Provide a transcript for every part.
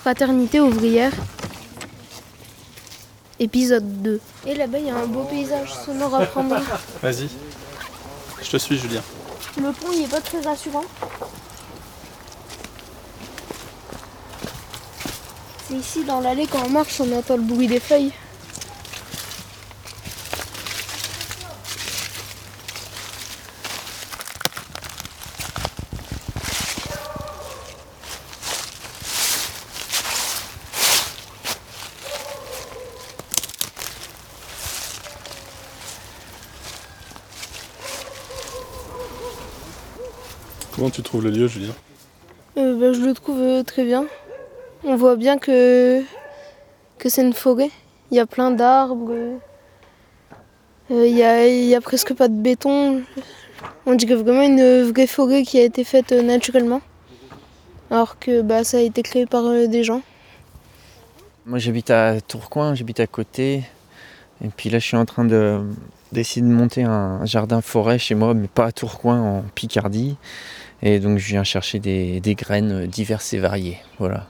Fraternité ouvrière. Épisode 2. Et là-bas, il y a un beau paysage sonore à prendre. Vas-y. Je te suis, Julien. Le pont, il est pas très rassurant. C'est ici, dans l'allée, quand on marche, on entend le bruit des feuilles. Comment tu trouves le lieu, Julien Euh, bah, je le trouve euh, très bien. On voit bien que, que c'est une forêt. Il y a plein d'arbres. Euh, Il y, a, il y a presque pas de béton. On dirait vraiment une vraie forêt qui a été faite euh, naturellement. Alors que bah, ça a été créé par euh, des gens. Moi j'habite à Tourcoing, j'habite à côté. Et puis là je suis en train de d'essayer de monter un jardin forêt chez moi, mais pas à Tourcoing, en Picardie. Et donc je viens chercher des, graines diverses et variées. Voilà.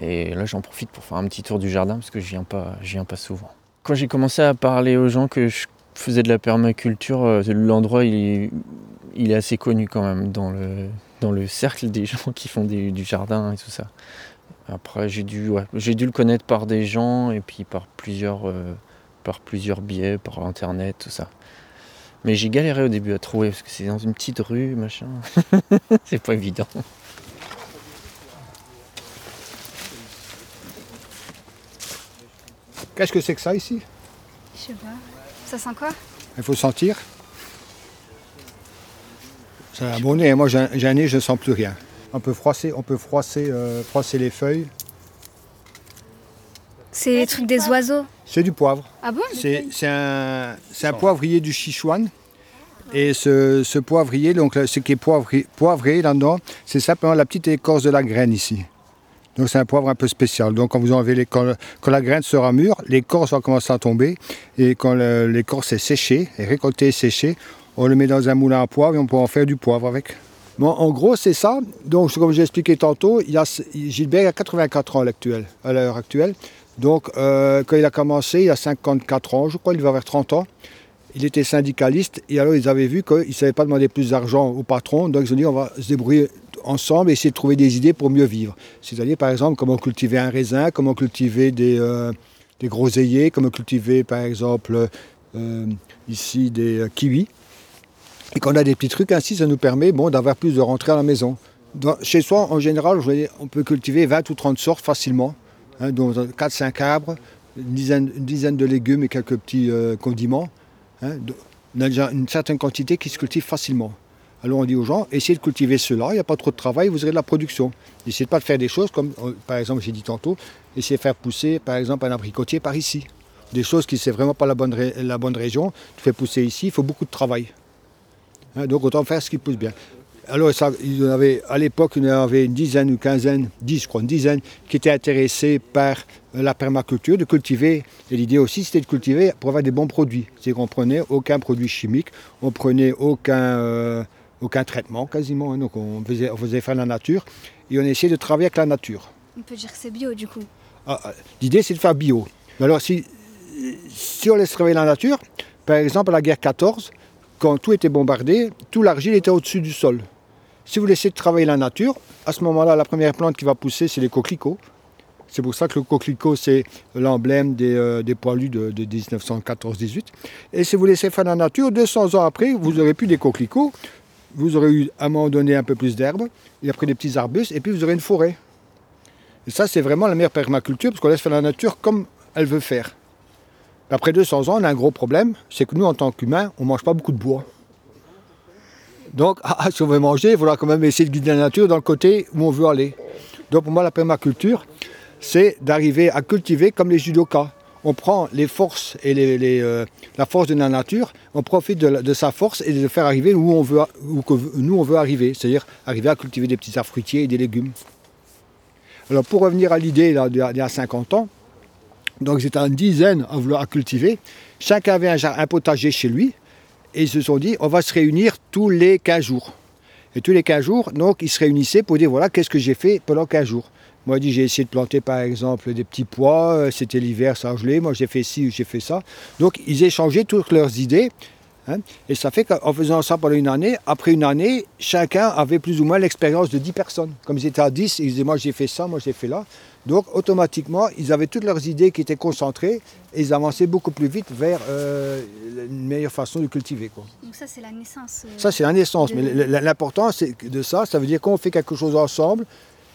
Et là j'en profite pour faire un petit tour du jardin parce que je viens pas, je viens pas souvent. Quand j'ai commencé à parler aux gens que je faisais de la permaculture, euh, l'endroit il, est- assez connu quand même dans le, dans le cercle des gens qui font du jardin et tout ça. Après, j'ai dû, dû le connaître par des gens et puis par plusieurs, euh, par plusieurs biais, par internet, tout ça. Mais j'ai galéré au début à trouver parce que c'est dans une petite rue, machin. c'est pas évident. Qu'est-ce que c'est que ça ici? Je sais pas. Ça sent quoi? Il faut sentir. C'est un bon nez. Moi, j'ai un, j'ai un nez, je ne sens plus rien. On peut froisser, on peut froisser, euh, froisser les feuilles. C'est les trucs des oiseaux. C'est du poivre. Ah bon C'est un, poivrier du Sichuan. Et ce, ce poivrier, donc ce qui est poivré, poivré là-dedans, c'est simplement la petite écorce de la graine ici. Donc c'est un poivre un peu spécial. Donc quand vous enlevez les, quand, quand la graine sera mûre, l'écorce va commencer à tomber. Et quand l'écorce est séchée, est récoltée et séchée, on le met dans un moulin à poivre et on peut en faire du poivre avec. Bon, en gros, c'est ça. Donc, comme j'ai expliqué tantôt, il y a, Gilbert a 84 ans à l'heure actuelle. Donc, euh, quand il a commencé, il a 54 ans, je crois, il va vers 30 ans. Il était syndicaliste et alors ils avaient vu qu'ils ne savaient pas demander plus d'argent au patron. Donc, ils ont dit on va se débrouiller ensemble et essayer de trouver des idées pour mieux vivre. C'est-à-dire, par exemple, comment cultiver un raisin, comment cultiver des, euh, des groseilliers, comment cultiver, par exemple, euh, ici des euh, kiwis. Et quand on a des petits trucs ainsi, ça nous permet bon, d'avoir plus de rentrées à la maison. Chez soi, en général, on peut cultiver 20 ou 30 sortes facilement. Hein, donc 4-5 arbres, une dizaine, une dizaine de légumes et quelques petits euh, condiments. on a déjà une certaine quantité qui se cultive facilement. Alors on dit aux gens, essayez de cultiver cela, il n'y a pas trop de travail, vous aurez de la production. Essayez de pas de faire des choses comme, euh, par exemple, j'ai dit tantôt, essayez de faire pousser, par exemple, un abricotier par ici. Des choses qui ne vraiment pas la bonne, la bonne région, tu fais pousser ici, il faut beaucoup de travail. Hein, donc autant faire ce qui pousse bien. Alors ça, il y en avait, à l'époque, il y en avait une dizaine ou quinzaine, dix je crois, une dizaine, qui étaient intéressés par la permaculture, de cultiver. Et l'idée aussi, c'était de cultiver pour avoir des bons produits. C'est qu'on prenait aucun produit chimique, on prenait aucun, euh, aucun traitement quasiment. hein. donc on faisait, on faisait faire la nature et on essayait de travailler avec la nature. On peut dire que c'est bio du coup. Ah, ah, L'idée, c'est de faire bio. Mais alors, si, si on laisse travailler la nature, par exemple, à la guerre 14, quand tout était bombardé, tout l'argile était au-dessus du sol. Si vous laissez travailler la nature, à ce moment-là, la première plante qui va pousser, c'est les coquelicots. C'est pour ça que le coquelicot, c'est l'emblème des, euh, poilus de, de 1914-18. Et si vous laissez faire la nature, 200 ans après, vous aurez plus des coquelicots, vous aurez eu à un moment donné un peu plus d'herbe, et après des petits arbustes, et puis vous aurez une forêt. Et ça, c'est vraiment la meilleure permaculture, parce qu'on laisse faire la nature comme elle veut faire. Après 200 ans, on a un gros problème, c'est que nous, en tant qu'humains, on ne mange pas beaucoup de bois. Donc, ah, si on veut manger, il faudra quand même essayer de guider la nature dans le côté où on veut aller. Donc, pour moi, la permaculture, c'est d'arriver à cultiver comme les judokas. On prend les forces et euh, la force de la nature, on profite de, sa force et de faire arriver où, on veut, où que nous, on veut arriver, c'est-à-dire arriver à cultiver des petits arbres fruitiers et des légumes. Alors, pour revenir à l'idée d'il y a- d'il y a 50 ans, Donc ils étaient une dizaine à vouloir cultiver. Chacun avait un potager chez lui. Et ils se sont dit, on va se réunir tous les 15 jours. Et tous les 15 jours, donc, ils se réunissaient pour dire, voilà, qu'est-ce que j'ai fait pendant 15 jours. Moi, j'ai essayé de planter, par exemple, des petits pois. euh, C'était l'hiver, ça a gelé. Moi, j'ai fait ci j'ai fait ça. Donc, ils échangeaient toutes leurs idées. Hein. et ça fait qu'en faisant ça pendant une année, après une année, chacun avait plus ou moins l'expérience de 10 personnes. Comme ils étaient à 10, ils disaient, moi, j'ai fait ça, moi, j'ai fait là. Donc, automatiquement, ils avaient toutes leurs idées qui étaient concentrées et ils avançaient beaucoup plus vite vers euh, une meilleure façon de cultiver. Quoi. Donc ça, c'est la naissance. euh, Ça, c'est la naissance. Mais de- l'important de ça, ça veut dire qu'on fait quelque chose ensemble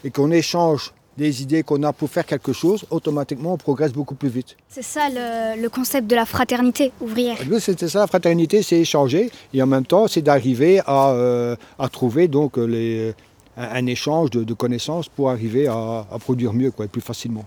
et qu'on échange des idées qu'on a pour faire quelque chose, automatiquement, on progresse beaucoup plus vite. C'est ça le, le concept de la fraternité ouvrière. Nous, c'était ça, la fraternité, c'est échanger et en même temps, c'est d'arriver à, euh, à trouver donc, les, un, un échange de, de connaissances pour arriver à, à produire mieux, quoi, et plus facilement.